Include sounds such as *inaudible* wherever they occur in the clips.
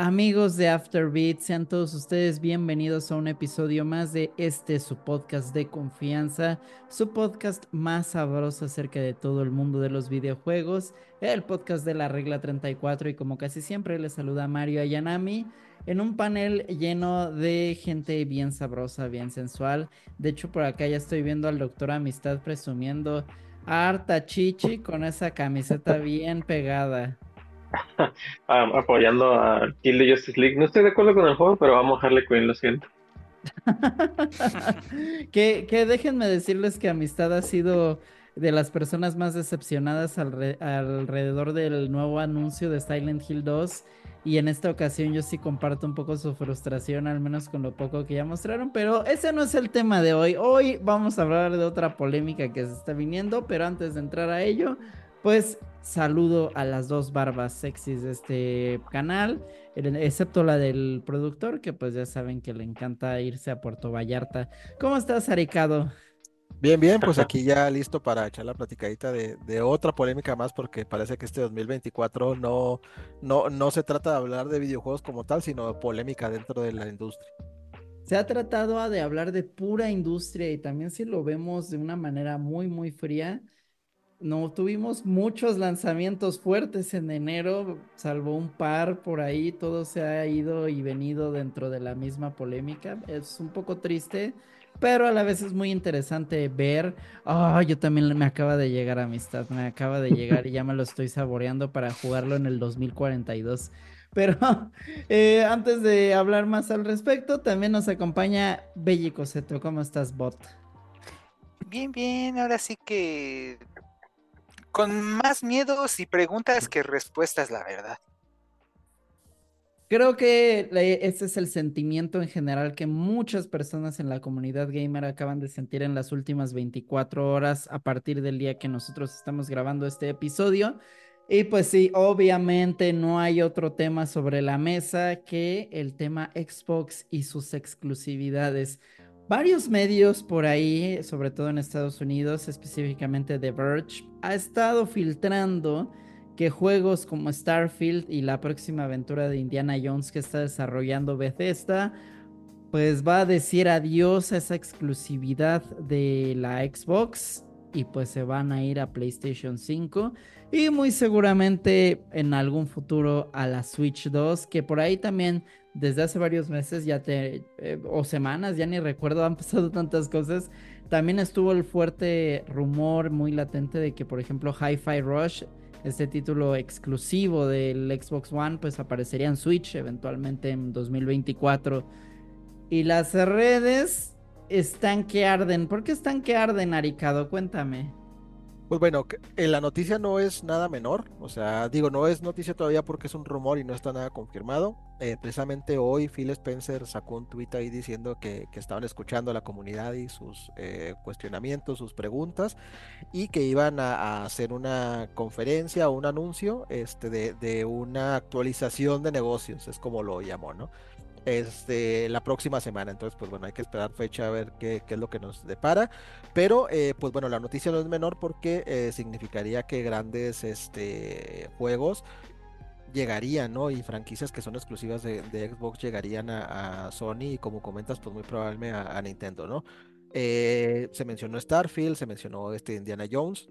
Amigos de Afterbeat, sean todos ustedes bienvenidos a un episodio más de este su podcast de confianza, su podcast más sabroso acerca de todo el mundo de los videojuegos, el podcast de la regla 34 y como casi siempre les saluda Mario Ayanami en un panel lleno de gente bien sabrosa, bien sensual. De hecho por acá ya estoy viendo al doctor Amistad presumiendo harta chichi con esa camiseta bien pegada. *laughs* apoyando a Kill the Justice League. No estoy de acuerdo con el juego, pero vamos a Harley Quinn, lo siento. *laughs* que, que déjenme decirles que Amistad ha sido de las personas más decepcionadas alrededor del nuevo anuncio de Silent Hill 2. Y en esta ocasión yo sí comparto un poco su frustración, al menos con lo poco que ya mostraron. Pero ese no es el tema de hoy. Hoy vamos a hablar de otra polémica que se está viniendo. Pero antes de entrar a ello, pues saludo a las dos barbas sexys de este canal, excepto la del productor, que pues ya saben que le encanta irse a Puerto Vallarta. ¿Cómo estás, Aricado? Bien, bien, pues *laughs* aquí ya listo para echar la platicadita de, otra polémica más, porque parece que este 2024 no, no, no se trata de hablar de videojuegos como tal, sino de polémica dentro de la industria. Se ha tratado de hablar de pura industria y también si lo vemos de una manera muy, muy fría, no tuvimos muchos lanzamientos fuertes en enero, salvo un par por ahí, todo se ha ido y venido dentro de la misma polémica. Es un poco triste, pero a la vez es muy interesante ver. Ah, yo también me acaba de llegar amistad, me acaba de llegar y ya me lo estoy saboreando para jugarlo en el 2042. *laughs* Pero eh, antes de hablar más al respecto, también nos acompaña Belly Coseto. ¿Cómo estás, bot? Bien, bien, ahora sí que con más miedos y preguntas que respuestas, la verdad. Creo que ese es el sentimiento en general que muchas personas en la comunidad gamer acaban de sentir en las últimas 24 horas a partir del día que nosotros estamos grabando este episodio. Y pues sí, obviamente no hay otro tema sobre la mesa que el tema Xbox y sus exclusividades. Varios medios por ahí, sobre todo en Estados Unidos, específicamente The Verge, ha estado filtrando que juegos como Starfield y la próxima aventura de Indiana Jones que está desarrollando Bethesda, pues va a decir adiós a esa exclusividad de la Xbox y pues se van a ir a PlayStation 5 y muy seguramente en algún futuro a la Switch 2, que por ahí también desde hace varios meses ya te, eh, o semanas, ya ni recuerdo, *laughs* han pasado tantas cosas. También estuvo el fuerte rumor muy latente de que, por ejemplo, Hi-Fi Rush, este título exclusivo del Xbox One, pues aparecería en Switch eventualmente en 2024. Y las redes están que arden. ¿Por qué están que arden, Aricado? Cuéntame. Pues bueno, en la noticia no es nada menor, o sea, digo, no es noticia todavía porque es un rumor y no está nada confirmado. Eh, precisamente hoy Phil Spencer sacó un tweet ahí diciendo que, estaban escuchando a la comunidad y sus eh, cuestionamientos, sus preguntas, y que iban a, hacer una conferencia o un anuncio este, de una actualización de negocios, es como lo llamó, ¿no? Este, la próxima semana. Entonces, pues bueno, hay que esperar fecha a ver qué, es lo que nos depara. Pero, eh, pues bueno, la noticia no es menor porque eh, significaría que grandes este, juegos llegarían, ¿no? Y franquicias que son exclusivas de, Xbox llegarían a, Sony y como comentas, pues muy probablemente a, Nintendo, ¿no? Eh, se mencionó Starfield, se mencionó este Indiana Jones.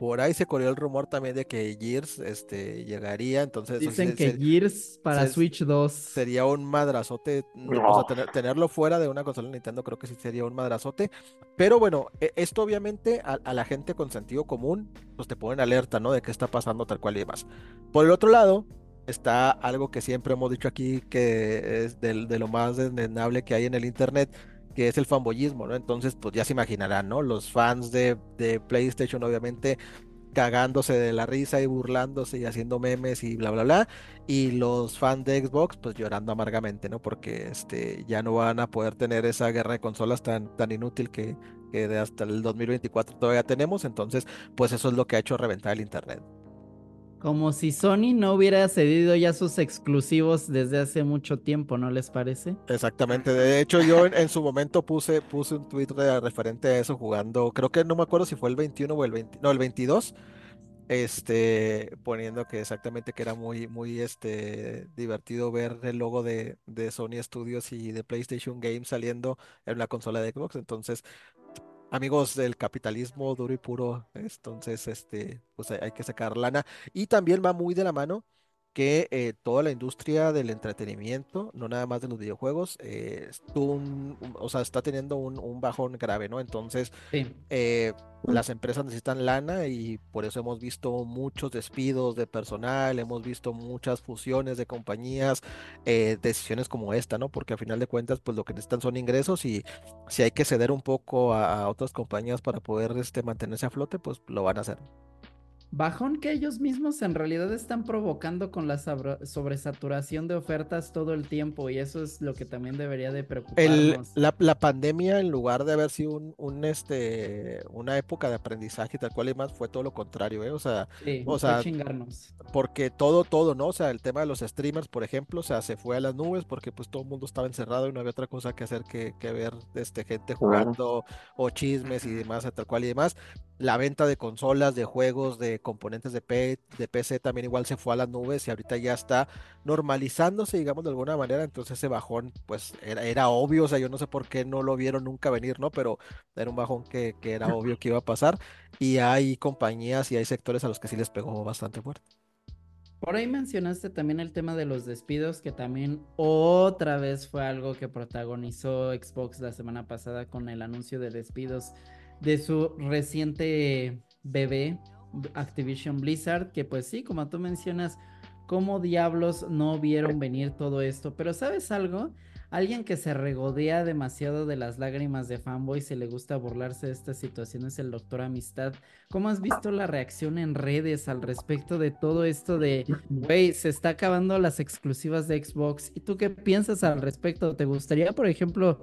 Por ahí se corrió el rumor también de que Gears este, llegaría, entonces... Dicen que Gears para Switch 2... Sería un madrazote, o sea, tenerlo fuera de una consola de Nintendo creo que sí sería un madrazote, pero bueno, e, esto obviamente a, la gente con sentido común, pues te ponen alerta, ¿no? De qué está pasando tal cual y demás. Por el otro lado, está algo que siempre hemos dicho aquí, que es de, de lo más desnable que hay en el Internet, que es el fanboyismo, ¿no? Entonces, pues ya se imaginarán, ¿no? Los fans de, de, PlayStation, obviamente, cagándose de la risa y burlándose y haciendo memes y bla, bla, bla. Y los fans de Xbox, pues llorando amargamente, ¿no? Porque este, ya no van a poder tener esa guerra de consolas tan, tan inútil que, que de hasta el 2024 todavía tenemos. Entonces, pues eso es lo que ha hecho reventar el Internet. Como si Sony no hubiera cedido ya sus exclusivos desde hace mucho tiempo, ¿no les parece? Exactamente. De hecho, yo en, su momento puse, puse un tweet referente a eso jugando, creo que no me acuerdo si fue el 21 o el 20, no, el 22. este, poniendo que exactamente que era muy, muy este, divertido ver el logo de, de Sony Studios y de PlayStation Games saliendo en la consola de Xbox. Entonces, amigos del capitalismo duro y puro, entonces, este, pues hay, hay que sacar lana. Y también va muy de la mano que eh, toda la industria del entretenimiento, no nada más de los videojuegos, eh, estuvo un- un- o sea, está teniendo un, un bajón grave, ¿no? Entonces, Sí. eh, las empresas necesitan lana y por eso hemos visto muchos despidos de personal, hemos visto muchas fusiones de compañías, eh, decisiones como esta, ¿no? Porque al final de cuentas, pues lo que necesitan son ingresos y si hay que ceder un poco a, a otras compañías para poder este, mantenerse a flote, pues lo van a hacer. Bajón que ellos mismos en realidad están provocando con la sobresaturación de ofertas todo el tiempo y eso es lo que también debería de El, preocuparnos. la, la pandemia, en lugar de haber sido un, un, este, una época de aprendizaje tal cual y más, fue todo lo contrario, ¿eh? O sea, Sí, o sea, chingarnos. porque todo, todo, ¿no? O sea, el tema de los streamers, por ejemplo, o sea, se fue a las nubes porque pues todo el mundo estaba encerrado y no había otra cosa que hacer que, que ver este, gente Claro. jugando o chismes y demás, tal cual y demás. La venta de consolas, de juegos, de componentes de, PC también igual se fue a las nubes y ahorita ya está normalizándose, digamos, de alguna manera. Entonces ese bajón, pues era, obvio, o sea, yo no sé por qué no lo vieron nunca venir, ¿no? Pero era un bajón que era obvio que iba a pasar y hay compañías y hay sectores a los que sí les pegó bastante fuerte. Por ahí mencionaste también el tema de los despidos, que también otra vez fue algo que protagonizó Xbox la semana pasada con el anuncio de despidos de su reciente bebé, Activision Blizzard, que pues sí, como tú mencionas, cómo diablos no vieron venir todo esto, pero ¿sabes algo? Alguien que se regodea demasiado de las lágrimas de fanboys y le gusta burlarse de esta situación es el Doctor Amistad. ¿Cómo has visto la reacción en redes al respecto de todo esto de, güey, se está acabando las exclusivas de Xbox? ¿Y tú qué piensas al respecto? ¿Te gustaría, por ejemplo,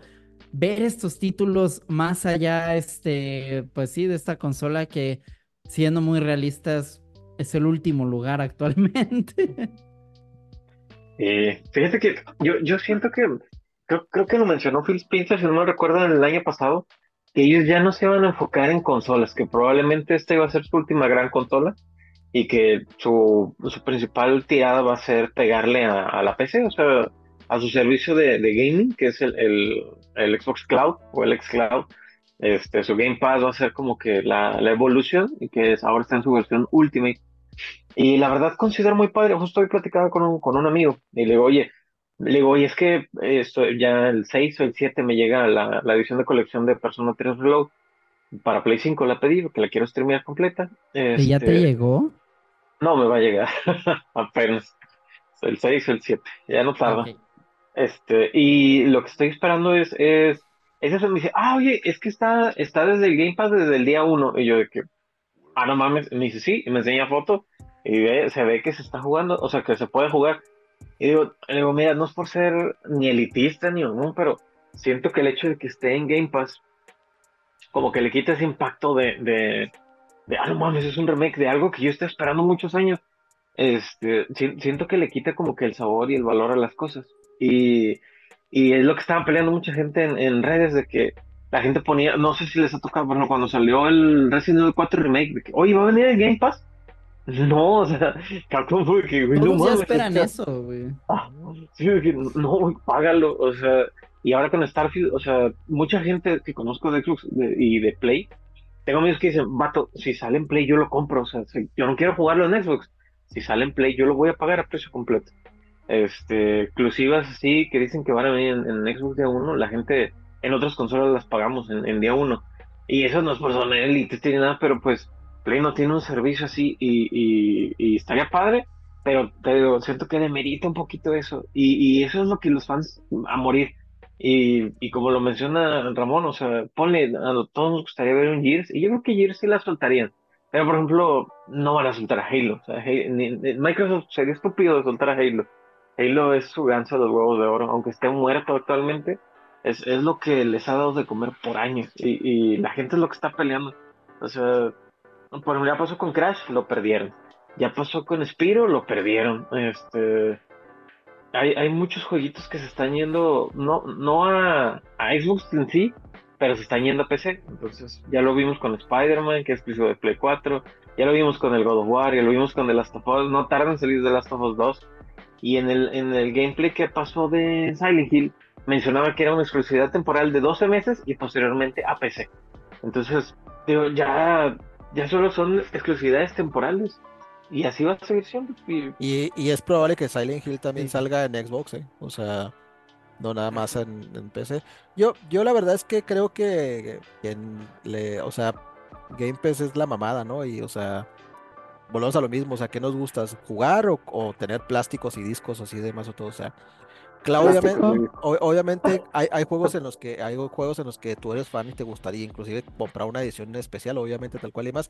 ver estos títulos más allá, este, pues sí, de esta consola que, siendo muy realistas, es el último lugar actualmente? Eh, fíjate que yo, yo siento que, creo, creo que lo mencionó Phil Spencer, si no me recuerdo, el año pasado, que ellos ya no se van a enfocar en consolas, que probablemente esta iba a ser su última gran consola y que su, su principal tirada va a ser pegarle a, la PC, o sea, a su servicio de, gaming, que es el, el, el Xbox Cloud o el Xcloud. Este, su Game Pass va a ser como que la, la evolución y que es, ahora está en su versión Ultimate. Y la verdad considero muy padre, justo hoy platicaba con un, con un amigo y le digo, oye, le digo, oye, es que esto, ya el 6 o el 7 me llega la, la edición de colección de Persona 3 Reload para Play 5, la pedí porque la quiero streamear completa. ¿Que ya te Este, llegó? no me va a llegar *laughs* apenas. El 6 o el 7, ya no tarda. Ok. Este, y lo que estoy esperando es, es, es eso, me dice, ah, oye, es que está, está desde el Game Pass desde el día 1. Y yo de que, ah, no mames, me dice, sí, y me enseña foto, y ve- se ve que se está jugando, o sea, que se puede jugar. Y digo, le digo, mira, no es por ser ni elitista ni no, pero siento que el hecho de que esté en Game Pass, como que le quita ese impacto de, de, de, ah, no mames, es un remake de algo que yo estoy esperando muchos años. Este, si- siento que le quita como que el sabor y el valor a las cosas. Y, y es lo que estaba peleando mucha gente en, en redes de que la gente ponía, no sé si les ha tocado, bueno, cuando salió el Resident Evil 4 Remake, de que, oye, ¿va a venir el Game Pass? *laughs* No, o sea, *laughs* Capcom fue que, güey, no mames, esperan eso, güey. Ah, sí, que, no, güey, págalo, o sea, y ahora con Starfield, o sea, mucha gente que conozco de Xbox y de Play, tengo amigos que dicen, vato, si sale en Play yo lo compro, o sea, si- yo no quiero jugarlo en Xbox, si sale en Play yo lo voy a pagar a precio completo. Este, exclusivas así que dicen que van a venir en, en Xbox día uno, la gente en otras consolas las pagamos en, en día uno. Y eso no es por zona élite ni nada, pero pues Play no tiene un servicio así y, y, y estaría padre, pero te digo, siento que demerita un poquito eso. Y, y eso es lo que los fans a morir. Y, como lo menciona Ramón, o sea, ponle, a todos nos gustaría ver un Gears, y yo creo que Gears sí la soltarían. Pero por ejemplo, no van a soltar a Halo. O sea, Halo- ni- ni- Microsoft sería estúpido de soltar a Halo. Halo es su ganso de los huevos de oro, aunque esté muerto actualmente, es, es lo que les ha dado de comer por años. Y, y la gente es lo que está peleando. O sea, por ejemplo, ya pasó con Crash, lo perdieron. Ya pasó con Spiro, lo perdieron. Este, hay, hay muchos jueguitos que se están yendo, no, no a, a Xbox en sí, pero se están yendo a PC. Entonces, ya lo vimos con Spider-Man, que es exclusivo de Play 4. Ya lo vimos con el God of War, ya lo vimos con The Last of Us, no tardan en salir The Last of Us 2. Y en el, en el gameplay que pasó de Silent Hill, mencionaba que era una exclusividad temporal de 12 meses y posteriormente a PC. Entonces, digo, ya, ya solo son exclusividades temporales. Y así va a seguir siendo. Y, Y, y es probable que Silent Hill también Sí. salga en Xbox, ¿eh? O sea, no nada más en, en PC. Yo, yo la verdad es que creo que, que en le, o sea, Game Pass es la mamada, ¿no? Y, o sea, volvemos a lo mismo, o sea, ¿qué nos gusta? ¿Jugar o, o tener plásticos y discos así demás o todo? O sea, claro, obviamente, o- obviamente hay, hay juegos en los que hay juegos en los que tú eres fan y te gustaría inclusive comprar una edición especial, obviamente tal cual y más,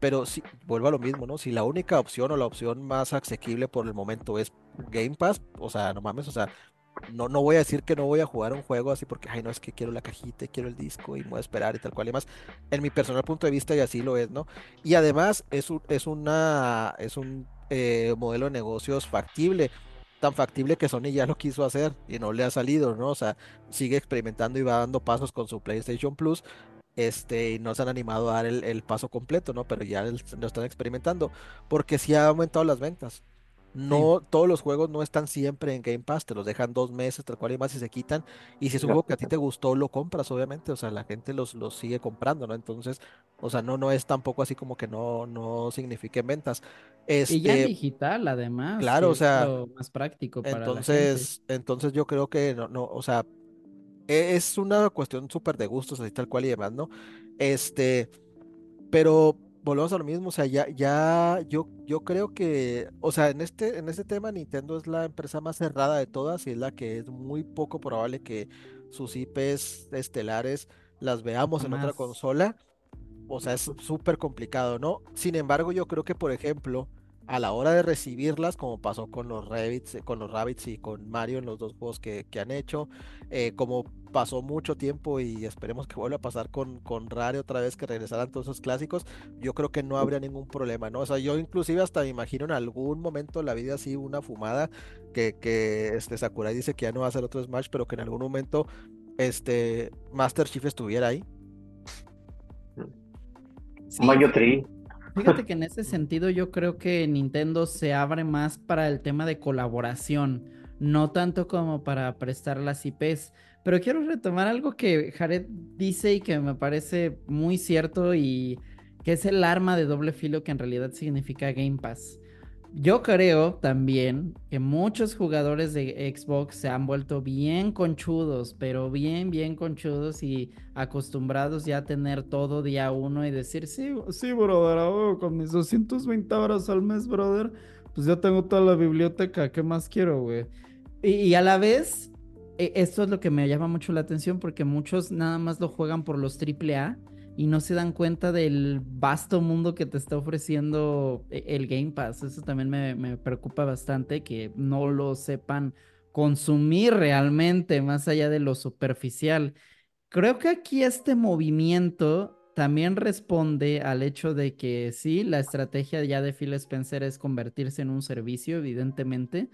pero si vuelvo a lo mismo, ¿no? Si la única opción o la opción más asequible por el momento es Game Pass, o sea, no mames, o sea, no, no voy a decir que no voy a jugar un juego así porque, ay, no, es que quiero la cajita, quiero el disco y me voy a esperar y tal cual y más. En mi personal punto de vista y así lo es, ¿no? Y además es un, es una, es un eh, modelo de negocios factible, tan factible que Sony ya lo quiso hacer y no le ha salido, ¿no? O sea, sigue experimentando y va dando pasos con su PlayStation Plus. Este, y no se han animado a dar el, el paso completo, ¿no? Pero ya lo están experimentando, porque sí ha aumentado las ventas. No, todos los juegos no están siempre en Game Pass, te los dejan dos meses, tal cual y más y se quitan. Y si es un juego que a ti te gustó, lo compras, obviamente. O sea, la gente los, los sigue comprando, ¿no? Entonces, o sea, no, no es tampoco así como que no, no signifiquen ventas. Y ya Este, digital, además, claro, o es sea, lo más práctico para la gente. entonces, entonces yo creo que no, no, o sea, e- es una cuestión súper de gustos, así tal cual y demás, ¿no? Este, pero volvemos a lo mismo, o sea, ya, ya, yo, yo creo que, o sea, en este, en este tema Nintendo es la empresa más cerrada de todas y es la que es muy poco probable que sus IPs estelares las veamos en otra consola. O sea, es súper complicado, ¿no? Sin embargo, yo creo que, por ejemplo, a la hora de recibirlas, como pasó con los Rabbids, eh, con los Rabbids y con Mario en los dos juegos que, que han hecho, eh, como pasó mucho tiempo y esperemos que vuelva a pasar con, con Rare otra vez, que regresaran todos esos clásicos, yo creo que no habría ningún problema, ¿no? O sea, yo inclusive hasta me imagino en algún momento de la vida así una fumada que, que este Sakurai dice que ya no va a hacer otro Smash, pero que en algún momento este Master Chief estuviera ahí. Sí, Mario Tree. Fíjate *laughs* que en ese sentido yo creo que Nintendo se abre más para el tema de colaboración, no tanto como para prestar las IPs. Pero quiero retomar algo que Jared dice y que me parece muy cierto y que es el arma de doble filo que en realidad significa Game Pass. Yo creo también que muchos jugadores de Xbox se han vuelto bien conchudos, pero bien, bien conchudos y acostumbrados ya a tener todo día uno y decir, sí, sí, brother, huevo, con mis 220 horas al mes, brother, pues ya tengo toda la biblioteca, ¿qué más quiero, güey? Y, y a la vez, e- esto es lo que me llama mucho la atención porque muchos nada más lo juegan por los AAA y no se dan cuenta del vasto mundo que te está ofreciendo e- el Game Pass. Eso también me, me preocupa bastante que no lo sepan consumir realmente, más allá de lo superficial. Creo que aquí este movimiento también responde al hecho de que sí, la estrategia ya de Phil Spencer es convertirse en un servicio, evidentemente,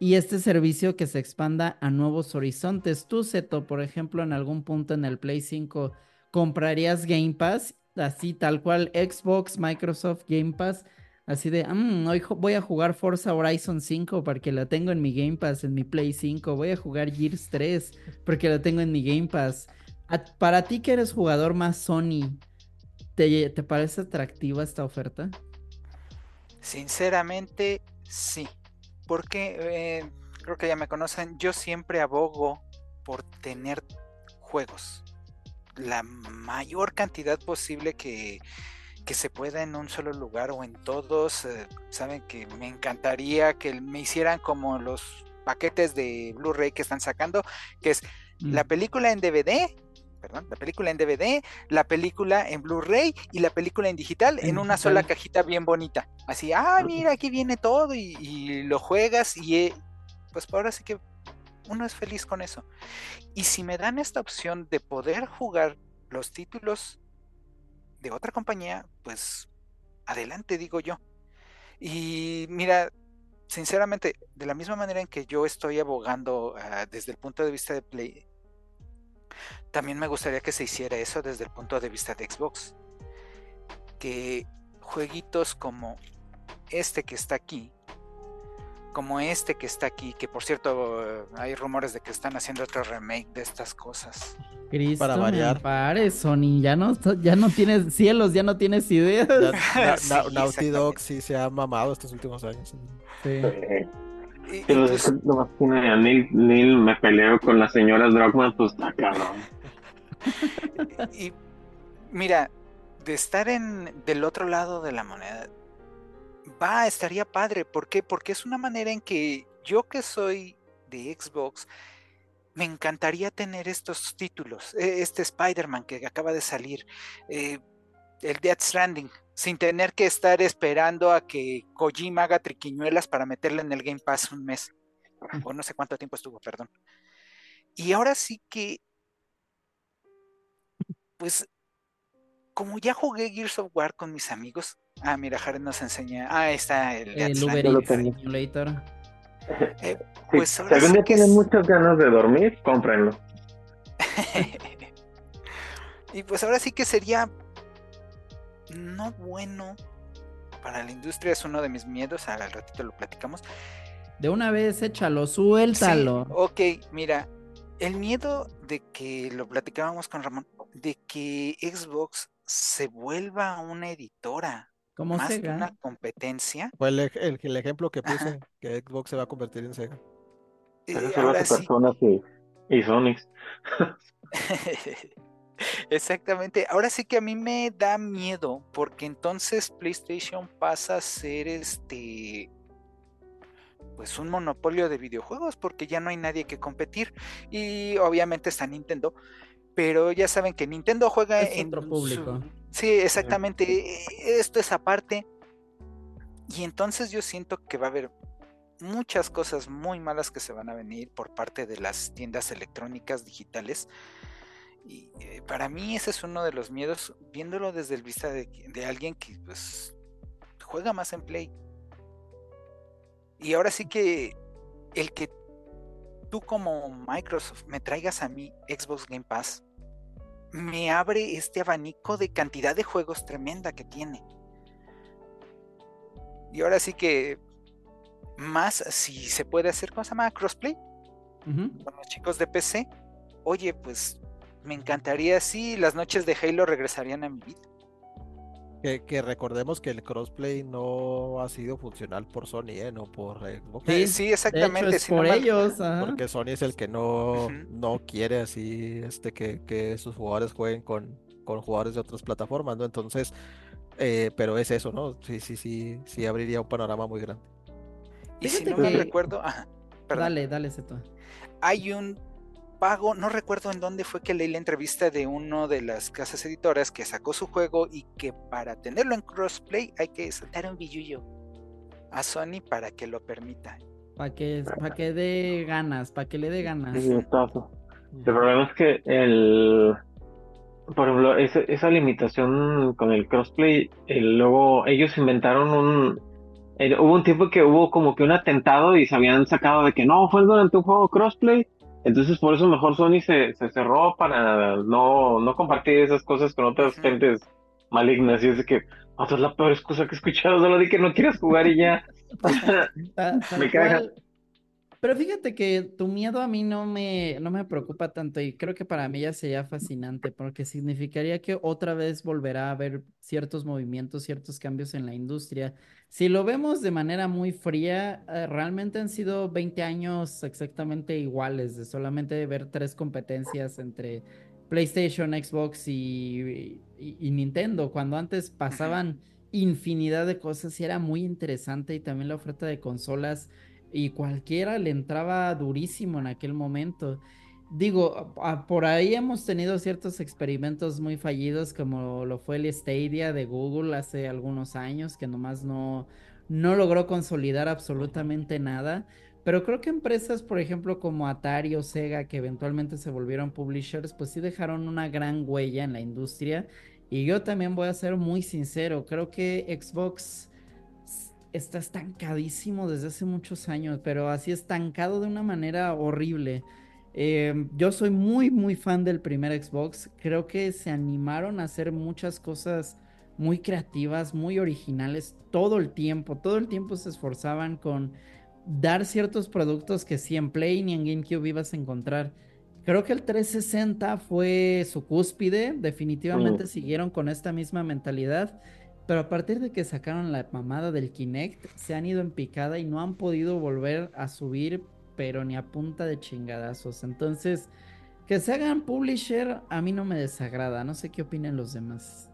y este servicio que se expanda a nuevos horizontes. Tú, Seto, por ejemplo, en algún punto en el Play 5, ¿comprarías Game Pass? Así, tal cual, Xbox, Microsoft, Game Pass. Así de, "Mm, hoy voy a jugar Forza Horizon 5 porque la tengo en mi Game Pass, en mi Play 5. Voy a jugar Gears 3 porque la tengo en mi Game Pass. Para ti que eres jugador más Sony, ¿te, te parece atractiva esta oferta? Sinceramente, sí. Porque eh, creo que ya me conocen, yo siempre abogo por tener juegos. La mayor cantidad posible que, que se pueda en un solo lugar o en todos. eh, Saben que me encantaría que me hicieran como los paquetes de Blu-ray que están sacando, que es la Mm. película en DVD, perdón, la película en DVD, la película en Blu-ray y la película en digital en, En una sola cajita bien bonita. Así, ah, mira, aquí viene todo y, y lo juegas y eh, pues ahora sí que uno es feliz con eso. Y si me dan esta opción de poder jugar los títulos de otra compañía, pues adelante, digo yo. Y mira, sinceramente, de la misma manera en que yo estoy abogando ah, desde el punto de vista de Play, también me gustaría que se hiciera eso desde el punto de vista de Xbox. Que jueguitos como este que está aquí, como este que está aquí, que por cierto hay rumores de que están haciendo otro remake de estas cosas. Cristo Para me variar. ampare, Sony, ya no, ya no tienes cielos, ya no tienes ideas. Na- *laughs* na- Sí, na- Naughty Dog sí se ha mamado estos últimos años. Sí. Eh, Y- sí, pues, Neil, Neil me peleo con las señoras Druckmann, pues está cabrón. *laughs* y mira, de estar en del otro lado de la moneda, va, estaría padre. ¿Por qué? Porque es una manera en que yo que soy de Xbox, me encantaría tener estos títulos. eh, Este Spider-Man que acaba de salir, eh, el Death Stranding, sin tener que estar esperando a que Kojima haga triquiñuelas para meterle en el Game Pass un mes. O no sé cuánto tiempo estuvo, perdón. Y ahora sí que, pues, como ya jugué Gears of War con mis amigos, ah, mira, Jared nos enseña, ah, ahí está el, El Uber Eats. Simulator. Sí, Pues ahora si algún sí día que tienen es- muchas ganas de dormir, cómprenlo. *laughs* y pues ahora sí que sería no bueno para la industria, es uno de mis miedos, al ratito lo platicamos. De una vez, échalo, Sí, suéltalo. ok, mira, el miedo de que lo platicábamos con Ramón, de que Xbox se vuelva una editora Como más que una competencia. Fue el, el- el ejemplo que Ajá. puse, que Xbox se va a convertir en Sega. eh, ahora sí, personas y, y. *laughs* Exactamente. Ahora sí que a mí me da miedo porque entonces PlayStation pasa a ser este pues un monopolio de videojuegos porque ya no hay nadie que competir y obviamente está Nintendo, pero ya saben que Nintendo juega Es en otro su- público. Sí, exactamente. e- Esto es aparte. Y entonces yo siento que va a haber muchas cosas muy malas que se van a venir por parte de las tiendas electrónicas digitales. Y eh, para mí ese es uno de los miedos, viéndolo desde el vista de, de alguien que pues juega más en Play. Y ahora sí que el que tú como Microsoft me traigas a mí Xbox Game Pass, me abre este abanico de cantidad de juegos tremenda que tiene. Y ahora sí que más si se puede hacer, ¿cómo se llama? Crossplay con los chicos de PC. Oye, pues me encantaría si las noches de Halo regresarían a mi vida. Que, que recordemos que el crossplay no ha sido funcional por Sony, ¿eh? no por Xbox. Sí, sí, De hecho, exactamente. es por mal- ellos. ajá. Porque Sony es el que no, no quiere así este que, que sus jugadores jueguen con, con jugadores de otras plataformas, ¿no? Entonces, eh, pero es eso, ¿no? Sí, sí, sí, sí abriría un panorama muy grande. Y si no que- recuerdo, ajá, perdón, Dale, dale, Zeto. hay un pago, no recuerdo en dónde fue que leí la entrevista de uno de las casas editoras que sacó su juego y que para tenerlo en crossplay hay que saltar un billullo a Sony para que lo permita. Para que, pa' que dé ganas, para que le dé ganas. El problema es que el, por ejemplo, ese- esa limitación con el crossplay, el- luego ellos inventaron un, el- hubo un tiempo que hubo como que un atentado y se habían sacado de que no, fue durante un juego crossplay, entonces por eso mejor Sony se, se cerró para no, no compartir esas cosas con otras gentes malignas y es de que, "Vato, es la peor excusa que he escuchado, solo di que no quieres jugar y ya. *laughs* *laughs* Me caga. Pero fíjate que tu miedo a mí no me, no me preocupa tanto y creo que para mí ya sería fascinante porque significaría que otra vez volverá a haber ciertos movimientos, ciertos cambios en la industria. Si lo vemos de manera muy fría, eh, realmente han sido 20 años exactamente iguales, de solamente ver tres competencias entre PlayStation, Xbox y, y- y Nintendo, cuando antes pasaban infinidad de cosas y era muy interesante y también la oferta de consolas y cualquiera le entraba durísimo en aquel momento. Digo, por ahí hemos tenido ciertos experimentos muy fallidos como lo fue el Stadia de Google hace algunos años que nomás no, no logró consolidar absolutamente nada. Pero creo que empresas, por ejemplo, como Atari o Sega, que eventualmente se volvieron publishers, pues sí dejaron una gran huella en la industria. Y yo también voy a ser muy sincero, creo que Xbox está estancadísimo desde hace muchos años, pero así estancado de una manera horrible. Eh, yo soy muy, muy fan del primer Xbox. Creo que se animaron a hacer muchas cosas muy creativas, muy originales, todo el tiempo, todo el tiempo se esforzaban con dar ciertos productos que si en Play ni en GameCube ibas a encontrar. Creo que el 360 fue su cúspide, definitivamente siguieron con esta misma mentalidad, pero a partir de que sacaron la mamada del Kinect, se han ido en picada y no han podido volver a subir, pero ni a punta de chingadazos. Entonces, que se hagan publisher a mí no me desagrada, no sé qué opinan los demás.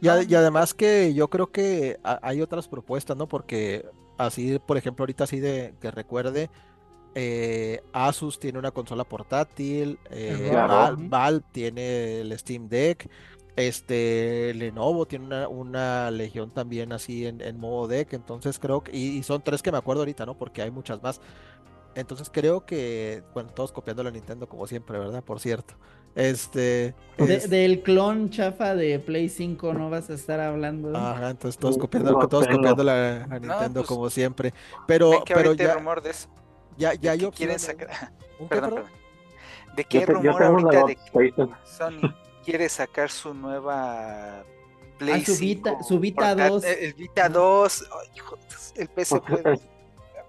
Y, y además que yo creo que hay otras propuestas, ¿no? Porque así, por ejemplo, ahorita así de que recuerde, eh, Asus tiene una consola portátil, eh, Valve, tiene el Steam Deck, este Lenovo tiene una, legión también así en, modo deck, entonces creo que, y, son tres que me acuerdo ahorita, ¿no? Porque hay muchas más. Entonces creo que, bueno, todos copiando la Nintendo como siempre, ¿verdad? Por cierto. Este. del clon chafa de Play 5 no vas a estar hablando. Ajá, entonces todos copiando, todos copiando la, Nintendo pues, como siempre. Pero, pero ya. rumor de eso. Ya, ya yo. Quieren sacar. perdón, ¿De qué rumor ahorita de que Sony quiere sacar su nueva Play ah, su Vita, su Vita 2. El Vita 2. el PSP. Pues,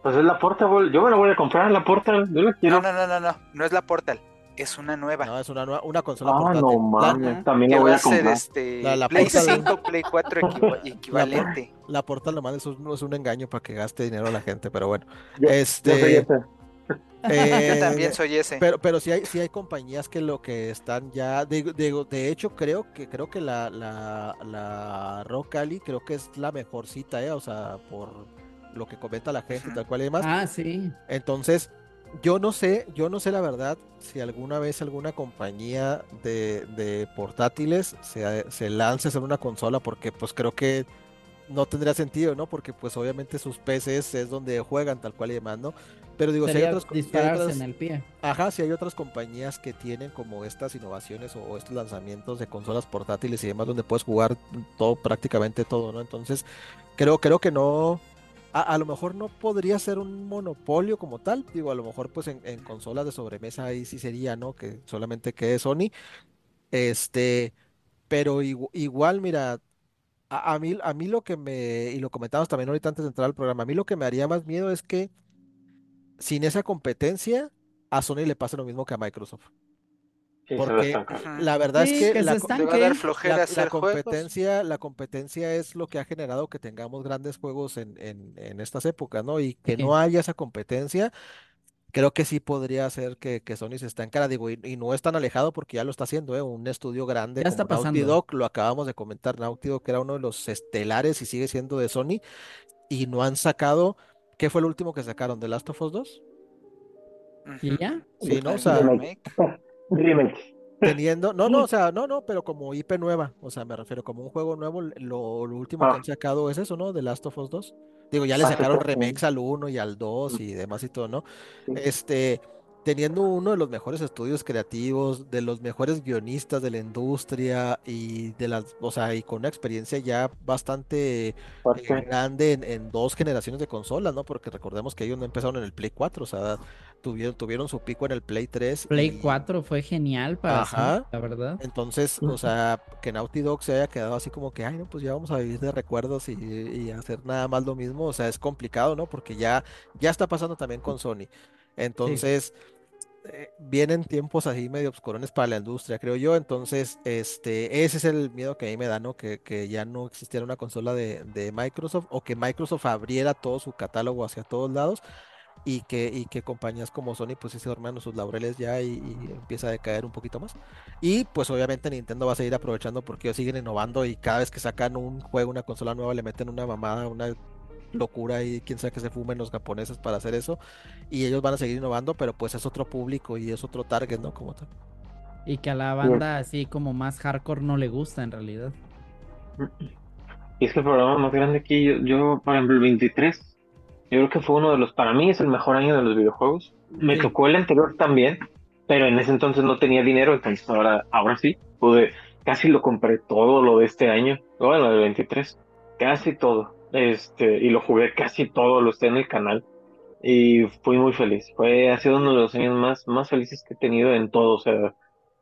pues, es la Portable. Yo me la voy a comprar, la Portal. Yo la quiero. No, no, no, no, no. No es la Portal. Es una nueva. No, es una nueva, una consola ah, portátil. no mames, también la voy a, comprar. Este, la, Play 5, Play 4 *laughs* equivalente. La, la Portal nomás es un, es un engaño para que gaste dinero la gente, pero bueno. este eh, *laughs* yo también soy ese. Pero, pero sí hay, sí hay compañías que lo que están ya, de, de, de hecho creo que creo que la, la, la Rock Ali creo que es la mejor cita, ¿eh? o sea, por lo que comenta la gente, tal cual y demás. Ah, sí. Entonces, yo no sé, yo no sé la verdad si alguna vez alguna compañía de, de portátiles se, se lance a hacer una consola, porque pues creo que no tendría sentido, ¿no? Porque pues obviamente sus PCs es donde juegan tal cual y demás, ¿no? Pero digo, si hay, otras, dispararse en el pie. Ajá, si hay otras compañías que tienen como estas innovaciones o, estos lanzamientos de consolas portátiles y demás donde puedes jugar todo, prácticamente todo, ¿no? Entonces, creo, creo que no, a, lo mejor no podría ser un monopolio como tal, digo, a lo mejor pues en, consolas de sobremesa ahí sí sería, ¿no? Que solamente quede Sony, este, pero igual, mira, a, mí, a mí lo que me, y lo comentamos también ahorita antes de entrar al programa, a mí lo que me haría más miedo es que sin esa competencia, a Sony le pasa lo mismo que a Microsoft. Porque la verdad es que, la, competencia, la competencia es lo que ha generado que tengamos grandes juegos en, en, estas épocas, ¿no? Y que no haya esa competencia, creo que sí podría ser que, que Sony se está en cara, digo, y, no es tan alejado porque ya lo está haciendo, ¿eh? Un estudio grande ya está pasando. Naughty Dog, lo acabamos de comentar, Naughty Dog que era uno de los estelares y sigue siendo de Sony, y no han sacado ¿Qué fue el último que sacaron? ¿The Last of Us 2? ¿Y ya? Sí, ¿no? O sea, *laughs* Teniendo, no, no, o sea, no, no, pero como IP nueva, o sea, me refiero como un juego nuevo, lo, último que ah. han sacado es eso, ¿no? The Last of Us 2. Digo, ya le sacaron remakes al 1 y al 2 y demás y todo, ¿no? Este, teniendo uno de los mejores estudios creativos, de los mejores guionistas de la industria y de las, o sea, y con una experiencia ya bastante eh, grande en, dos generaciones de consolas, ¿no? Porque recordemos que ellos no empezaron en el Play 4, o sea, tuvieron, tuvieron su pico en el Play 3. Play 4 fue genial para la verdad. Entonces, o sea, que Naughty Dog se haya quedado así como que, ay, no, pues ya vamos a vivir de recuerdos y, y hacer nada más lo mismo, o sea, es complicado, ¿no? Porque ya, ya está pasando también con Sony. Entonces, eh, vienen tiempos así medio obscurones para la industria, creo yo. Entonces, este, ese es el miedo que a mí me da, ¿no? Que, que ya no existiera una consola de, de, Microsoft o que Microsoft abriera todo su catálogo hacia todos lados y que, y que compañías como Sony pues se duerman sus laureles ya y, y, empieza a decaer un poquito más. Y pues obviamente Nintendo va a seguir aprovechando porque ellos siguen innovando y cada vez que sacan un juego, una consola nueva, le meten una mamada, una locura y quién sabe que se fumen los japoneses para hacer eso. Y ellos van a seguir innovando, pero pues es otro público y es otro target, ¿no? Como tal. Y que a la banda así como más hardcore no le gusta en realidad. Y es que el programa más grande aquí, yo, yo, por ejemplo, el 23, yo creo que fue uno de los, para mí es el mejor año de los videojuegos. Me tocó el anterior también, pero en ese entonces no tenía dinero, entonces ahora, ahora sí, pude, casi lo compré todo lo de este año, bueno, del 23, casi todo. Este, y lo jugué casi todo, lo esté en el canal. Y fui muy feliz. Fue, ha sido uno de los años más, más felices que he tenido en todo. O sea,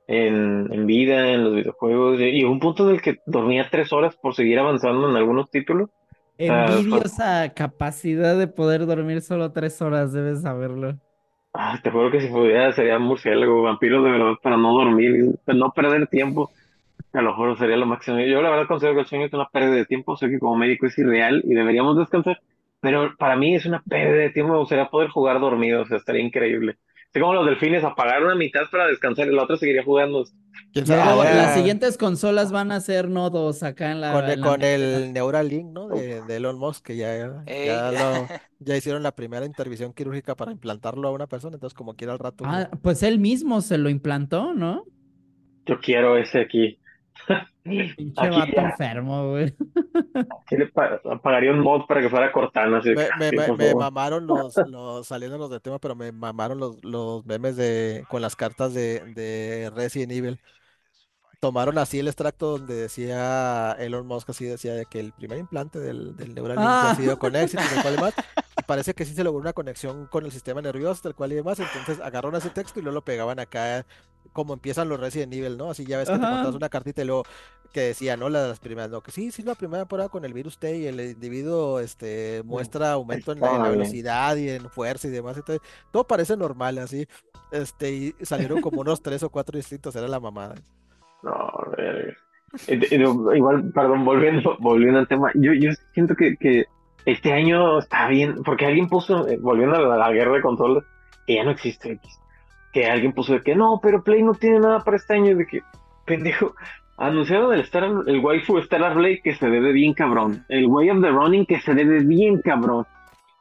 en, en vida, en los videojuegos, y, y un punto en el que dormía tres horas por seguir avanzando en algunos títulos. Envidiosa capacidad de poder dormir solo tres horas, debes saberlo. Ah, te juro que si pudiera sería murciélago, vampiro de verdad, para no dormir, para no perder tiempo. A lo mejor sería lo máximo. Yo la verdad considero que el sueño es una pérdida de tiempo, sé que como médico es irreal y deberíamos descansar, pero para mí es una pérdida de tiempo, me gustaría poder jugar dormido, o sea, estaría increíble. Así como los delfines, apagar una mitad para descansar y la otra seguiría jugando. ¿Quién sabe? Ya, ahora las siguientes consolas van a ser nodos acá en la, con, el- en la con mesa. el Neuralink, ¿no? De, de Elon Musk, que ya, ya, lo- *laughs* ya hicieron la primera intervención quirúrgica para implantarlo a una persona, entonces como quiera al rato. Ah, pues él mismo se lo implantó, ¿no? Yo quiero ese aquí. *laughs* Pinche Aquí vato ya. enfermo, güey. *laughs* Sí le pa- pagaría un mod para que fuera Cortana, así de Me, me- me- me mamaron los, *laughs* los, saliéndonos de tema, pero me mamaron los, los memes de, con las cartas de, de Resident Evil. Tomaron así el extracto donde decía Elon Musk, así decía de que el primer implante del, del Neuralink Ah. ha sido con éxito, del cual y más. Parece que sí se logró una conexión con el sistema nervioso, del cual y demás. Entonces agarraron ese texto y luego lo pegaban acá, como empiezan los Resident Evil, ¿no? Así ya ves que te Ajá. contabas una cartita y luego que decía, ¿no? Las primeras, no, que sí, sí, la primera temporada con el virus T y el individuo este, muestra aumento en la, en velocidad y en fuerza y demás. Entonces, todo parece normal, así. Este, y salieron como unos *laughs* tres o cuatro distintos, era la mamada. No, verga. Igual, perdón, volviendo, volviendo al tema, yo, yo siento que, que este año está bien, porque alguien puso, eh, volviendo a la, guerra de consolas, que ya no existe, X, que alguien puso de que no, pero Play no tiene nada para este año, de que, pendejo, anunciaron el, Star, el waifu Stellar Blade que se debe bien cabrón, el Way of the Running que se debe bien cabrón,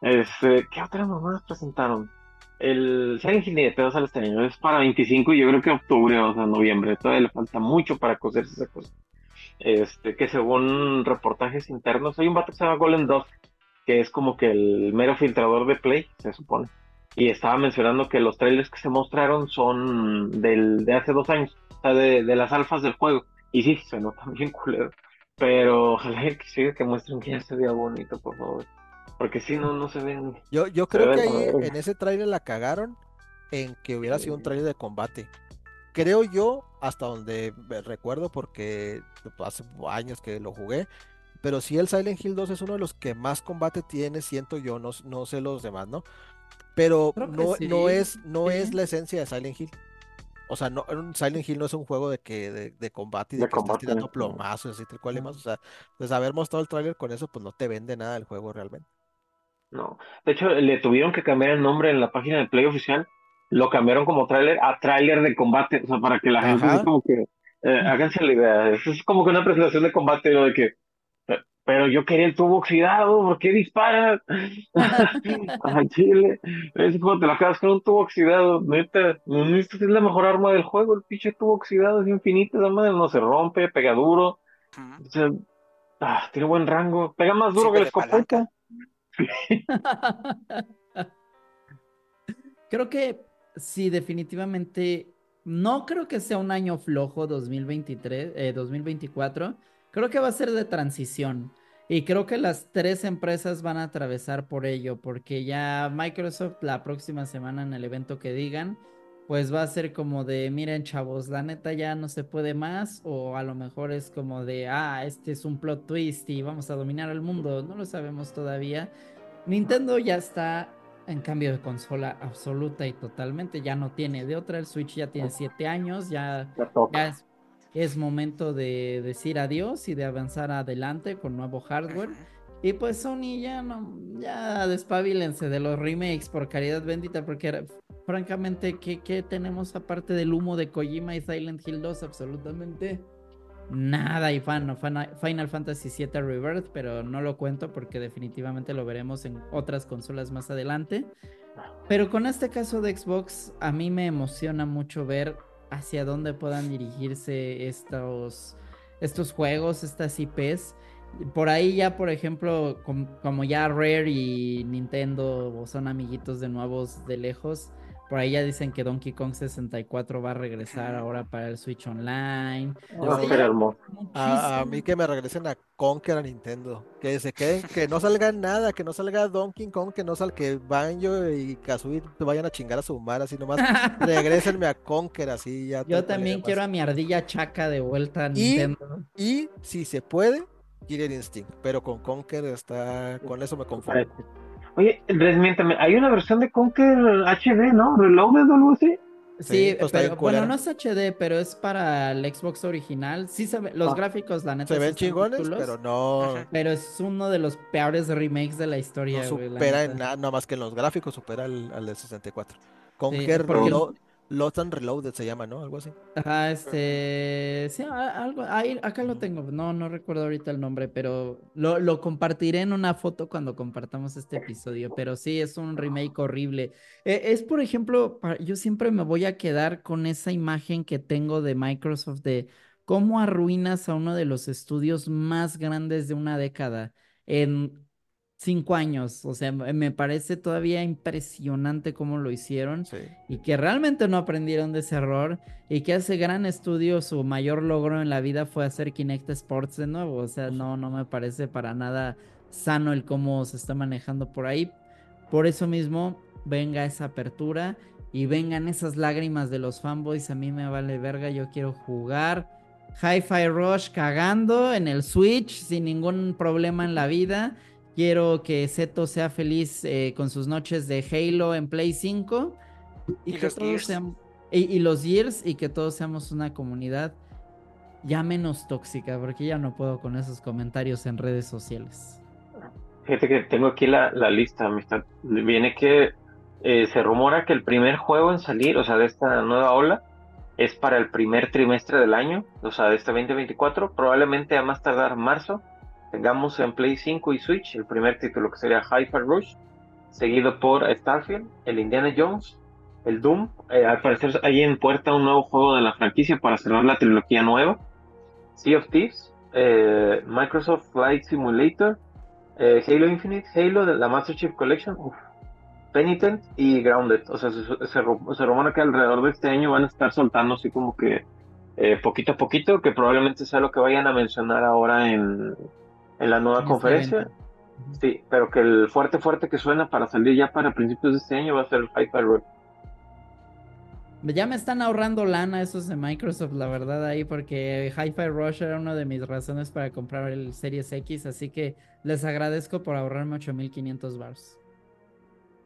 este, ¿qué otras mamadas presentaron? El Silent Hill de pedo sale este año, es para 25 y yo creo que octubre o sea, noviembre, todavía le falta mucho para coserse esa cosa. Este, que según reportajes internos, hay un vato que se llama Golden Dusk, que es como que el mero filtrador de Play, se supone. Y estaba mencionando que los trailers que se mostraron son del, de hace dos años, o sea, de, de las alfas del juego. Y sí, se nota *laughs* bien culero. Pero ojalá que siga que muestren que ya se vea bonito, por favor. Porque si no, no se ven. Yo, yo creo que ahí en ese tráiler la cagaron en que hubiera sido un tráiler de combate. Creo yo, hasta donde recuerdo, porque hace años que lo jugué, pero sí el Silent Hill 2 es uno de los que más combate tiene, siento yo, no, no sé los demás, ¿no? Pero no, no sí, es, no es la esencia de Silent Hill. O sea, no, Silent Hill no es un juego de que de, de combate y de, De que combate, tirando no. plomazos, así tal cual y No. más. O sea, pues haber mostrado el tráiler con eso, pues no te vende nada el juego realmente. No. De hecho, le tuvieron que cambiar el nombre en la página de Play oficial. Lo cambiaron como tráiler a tráiler de combate. O sea, para que la gente Ajá. así como que eh, háganse la idea. Eso es como que una presentación de combate, lo de que "Eh, pero yo quería el tubo oxidado, ¿por qué disparas? *laughs* Al chile. Es como te la acabas con un tubo oxidado, neta. Necesitas, es la mejor arma del juego, el pinche tubo oxidado es infinito, esa madre no se rompe, pega duro. O sea, ah, tiene buen rango, pega más duro que la escopeta. *laughs* Creo que sí, definitivamente. No creo que sea un año flojo 2023, eh, 2024. Creo que va a ser de transición. Y creo que las tres empresas van a atravesar por ello, porque ya Microsoft la próxima semana en el evento que digan, pues va a ser como de, miren chavos, la neta ya no se puede más, o a lo mejor es como de, ah, este es un plot twist y vamos a dominar el mundo, no lo sabemos todavía. Nintendo ya está en cambio de consola absoluta y totalmente, ya no tiene de otra, el Switch ya tiene siete años, ya, ya es, es momento de decir adiós y de avanzar adelante con nuevo hardware. Y pues Sony ya no, ya despabilense de los remakes por caridad bendita, porque francamente, ¿qué, qué tenemos aparte del humo de Kojima y Silent Hill 2? Absolutamente nada. Y fan, fan- Final Fantasy VII Rebirth, pero no lo cuento porque definitivamente lo veremos en otras consolas más adelante. Pero con este caso de Xbox, a mí me emociona mucho ver hacia dónde puedan dirigirse estos, estos juegos, estas IPs. Por ahí ya, por ejemplo, com- como ya Rare y Nintendo son amiguitos de nuevos de lejos, Por ahí ya dicen que Donkey Kong 64 va a regresar ahora para el Switch Online. Va a Sí, ser hermoso. A, a muchísimo. mí que me regresen a Conker a Nintendo. Que se queden, que no salga nada, que no salga Donkey Kong, que no salga que Banjo y Kazooie te vayan a chingar a su mar, así nomás. *laughs* Regrésenme a Conker, así ya. Yo también quiero a mi ardilla chaca de vuelta a Nintendo. Y si se puede, Killer Instinct. Pero con Conker está. Con eso me conformo. Oye, desmiéntame, hay una versión de Conker HD, ¿no? Reloaded o algo así. Sí, pues pero bueno, no es HD, pero es para el Xbox original. Sí se ve, los Ah. gráficos, la neta, Se sí ven chingones, pero no, Ajá. pero es uno de los peores remakes de la no historia, güey, la supera en nada, nada más que en los gráficos, supera al, al de 64. Conker porque- Relo- Lost and Reloaded se llama, ¿no? Algo así. Ajá, este, sí, algo, ahí, acá lo tengo, no, no recuerdo ahorita el nombre, pero lo, lo compartiré en una foto cuando compartamos este episodio, pero sí, es un remake horrible. Eh, es, por ejemplo, yo siempre me voy a quedar con esa imagen que tengo de Microsoft de cómo arruinas a uno de los estudios más grandes de una década en cinco años, o sea, me parece todavía impresionante cómo lo hicieron Sí. y que realmente no aprendieron de ese error y que ese gran estudio su mayor logro en la vida fue hacer Kinect Sports de nuevo, o sea, no, no me parece para nada sano el cómo se está manejando por ahí. Por eso mismo, venga esa apertura y vengan esas lágrimas de los fanboys, a mí me vale verga, yo quiero jugar Hi-Fi Rush cagando en el Switch sin ningún problema en la vida. Quiero que Zeto sea feliz eh, con sus noches de Halo en Play 5 y, Y que los todos Gears. seamos y, y los Gears y que todos seamos una comunidad ya menos tóxica, porque ya no puedo con esos comentarios en redes sociales. Fíjate que tengo aquí la, la lista, amistad. Viene que eh, se rumora que el primer juego en salir, o sea, de esta nueva ola, es para el primer trimestre del año, o sea, de este 2024. Probablemente a más tardar marzo tengamos en Play 5 y Switch el primer título que sería Hi-Fi Rush, seguido por Starfield, el Indiana Jones, el Doom. Eh, al parecer hay en puerta un nuevo juego de la franquicia para cerrar la trilogía nueva. Sea of Thieves, eh, Microsoft Flight Simulator, eh, Halo Infinite, Halo de la Master Chief Collection, Penitent y Grounded. O sea, se, se, ru- se rumora que alrededor de este año van a estar soltando así como que poquito a poquito, que probablemente sea lo que vayan a mencionar ahora en, en la nueva En este conferencia. Sí, pero que el fuerte fuerte que suena para salir ya para principios de este año va a ser el Hi-Fi Rush. Ya me están ahorrando lana esos de Microsoft, la verdad, ahí, porque Hi-Fi Rush era una de mis razones para comprar el Series X, así que les agradezco por ahorrarme 8500 bars.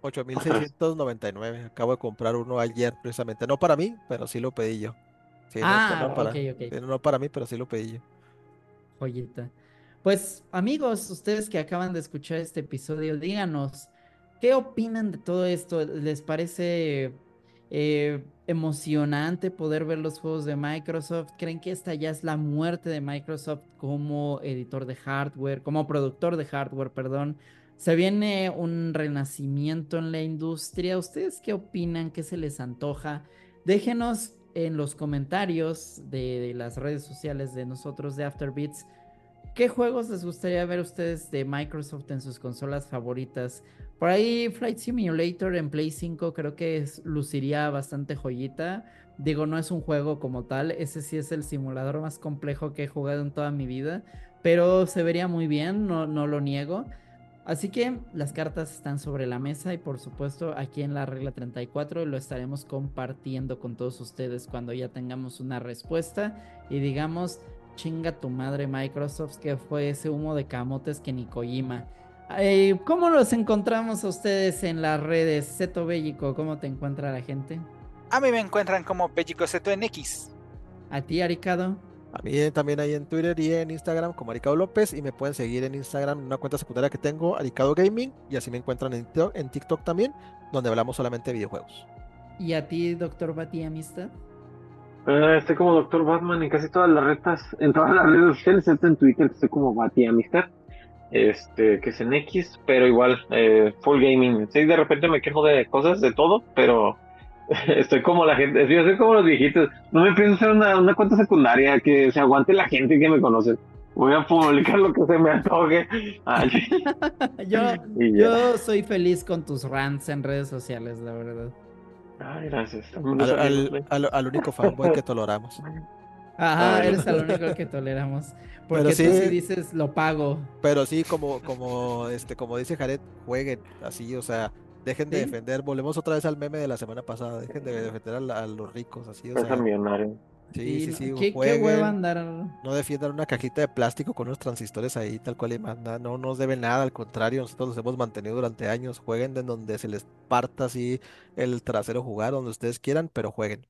8699. Acabo de comprar uno ayer precisamente. No para mí, pero sí lo pedí yo. Sí, no, Ah, no para, ok, ok. sí, no para mí, pero sí lo pedí yo. Joyita. Pues amigos, ustedes que acaban de escuchar este episodio, díganos, ¿qué opinan de todo esto? ¿Les parece eh, emocionante poder ver los juegos de Microsoft? ¿Creen que esta ya es la muerte de Microsoft como editor de hardware, como productor de hardware, perdón? Se viene un renacimiento en la industria. ¿Ustedes qué opinan? ¿Qué se les antoja? Déjenos en los comentarios de, de las redes sociales de nosotros de Afterbeats. ¿Qué juegos les gustaría ver ustedes de Microsoft en sus consolas favoritas? Por ahí Flight Simulator en Play 5 creo que luciría bastante joyita. Digo, no es un juego como tal, ese sí es el simulador más complejo que he jugado en toda mi vida, pero se vería muy bien, no, no lo niego. Así que las cartas están sobre la mesa y por supuesto aquí en la regla 34 lo estaremos compartiendo con todos ustedes cuando ya tengamos una respuesta y digamos, chinga tu madre Microsoft que fue ese humo de camotes que ni Kojima. Eh, ¿Cómo los encontramos a ustedes en las redes? Zeto Bellico, ¿cómo te encuentra la gente? A mí me encuentran como Bellicoseto en X. ¿A ti, Aricado? A mí también ahí en Twitter y en Instagram como Aricado López y me pueden seguir en Instagram en una cuenta secundaria que tengo, Aricado Gaming, y así me encuentran en TikTok, en TikTok también, donde hablamos solamente de videojuegos. ¿Y a ti, doctor Bati Amistad? Eh, estoy como Doctor Batman en casi todas las redes, en todas las redes sociales, excepto en Twitter, que estoy como Bati Amistad, este, que es en X, pero igual, eh, full gaming. Sí, de repente me quejo de cosas, de todo, pero *laughs* estoy como la gente, yo soy como los viejitos. No me pienso hacer una, una cuenta secundaria que se aguante la gente que me conoce. Voy a publicar lo que se me antoje. *laughs* Yo, yo soy feliz con tus rants en redes sociales, la verdad. Ay, gracias. Al, al, al, único fanboy que toleramos. Ajá, eres el único que toleramos. *laughs* Porque tú sí dices, lo pago. Pero sí, como, como, este, como dice Jared, jueguen así, o sea, dejen de defender, volvemos otra vez al meme de la semana pasada, dejen de defender a, los ricos, así, o sea. millonario. Sí, sí, sí. ¿Qué, jueguen, andar? No defiendan una cajita de plástico con unos transistores ahí, tal cual y manda. No nos deben nada, al contrario, nosotros los hemos mantenido durante años. Jueguen de donde se les parta así el trasero jugar, donde ustedes quieran, pero jueguen.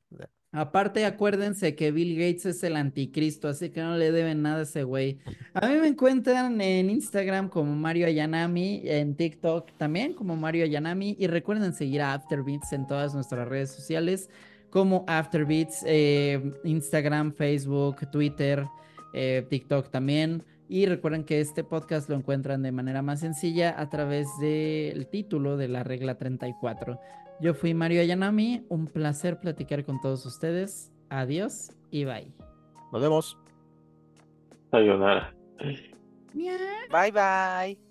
Aparte, acuérdense que Bill Gates es el anticristo, así que no le deben nada a ese güey. A mí me encuentran en Instagram como Mario Ayanami, en TikTok también como Mario Ayanami, y recuerden seguir a Afterbeats en todas nuestras redes sociales como Afterbeats, eh, Instagram, Facebook, Twitter, eh, TikTok también. Y recuerden que este podcast lo encuentran de manera más sencilla a través del título de la regla 34. Yo fui Mario Ayanami, un placer platicar con todos ustedes. Adiós y bye. Nos vemos. Sayonara. Bye bye.